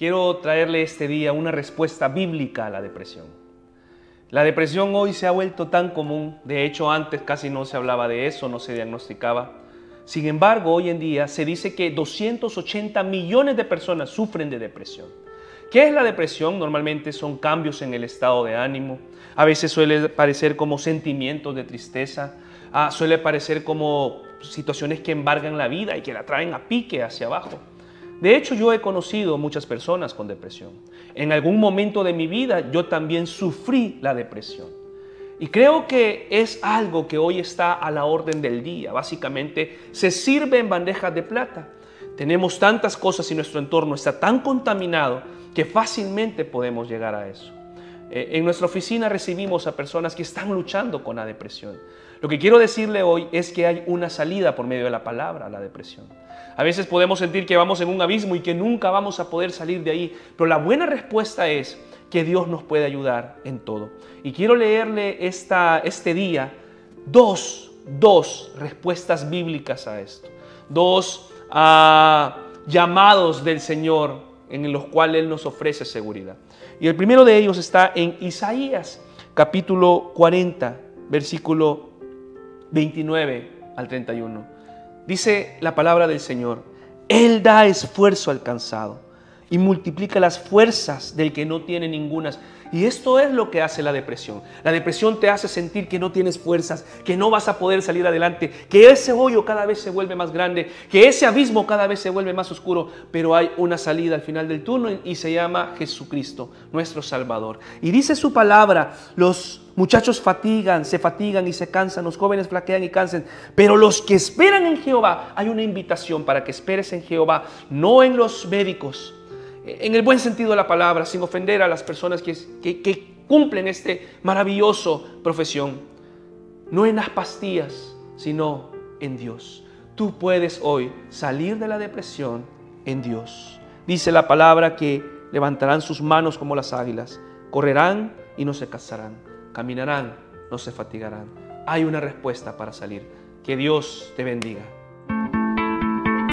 quiero traerle este día una respuesta bíblica a la depresión. La depresión hoy se ha vuelto tan común, de hecho antes casi no se hablaba de eso, no se diagnosticaba. Sin embargo, hoy en día se dice que 280 millones de personas sufren de depresión. ¿Qué es la depresión? Normalmente son cambios en el estado de ánimo. A veces suele parecer como sentimientos de tristeza. Ah, suele parecer como situaciones que embargan la vida y que la traen a pique hacia abajo. De hecho, yo he conocido muchas personas con depresión. En algún momento de mi vida yo también sufrí la depresión. Y creo que es algo que hoy está a la orden del día. Básicamente se sirve en bandejas de plata. Tenemos tantas cosas y nuestro entorno está tan contaminado que fácilmente podemos llegar a eso. Eh, en nuestra oficina recibimos a personas que están luchando con la depresión. Lo que quiero decirle hoy es que hay una salida por medio de la palabra a la depresión. A veces podemos sentir que vamos en un abismo y que nunca vamos a poder salir de ahí, pero la buena respuesta es que Dios nos puede ayudar en todo. Y quiero leerle esta, este día dos, dos respuestas bíblicas a esto, dos ah, llamados del Señor en los cuales Él nos ofrece seguridad. Y el primero de ellos está en Isaías capítulo 40, versículo 29 al 31. Dice la palabra del Señor, Él da esfuerzo al cansado y multiplica las fuerzas del que no tiene ningunas. Y esto es lo que hace la depresión. La depresión te hace sentir que no tienes fuerzas, que no vas a poder salir adelante, que ese hoyo cada vez se vuelve más grande, que ese abismo cada vez se vuelve más oscuro, pero hay una salida al final del túnel y se llama Jesucristo, nuestro Salvador. Y dice su palabra, los muchachos fatigan, se fatigan y se cansan, los jóvenes flaquean y cansan, pero los que esperan en Jehová, hay una invitación para que esperes en Jehová, no en los médicos, en el buen sentido de la palabra, sin ofender a las personas que, que, cumplen este maravilloso profesión. No en las pastillas, sino en Dios. Tú puedes hoy salir de la depresión en Dios. Dice la palabra que levantarán sus manos como las águilas, correrán y no se cansarán, caminarán, no se fatigarán. Hay una respuesta para salir. Que Dios te bendiga.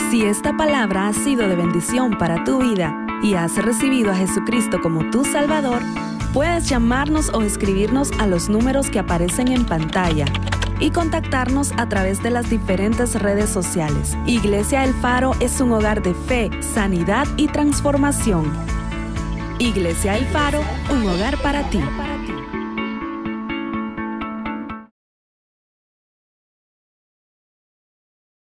Si esta palabra ha sido de bendición para tu vida, y has recibido a Jesucristo como tu Salvador, puedes llamarnos o escribirnos a los números que aparecen en pantalla y contactarnos a través de las diferentes redes sociales. Iglesia El Faro es un hogar de fe, sanidad y transformación. Iglesia El Faro, un hogar para ti.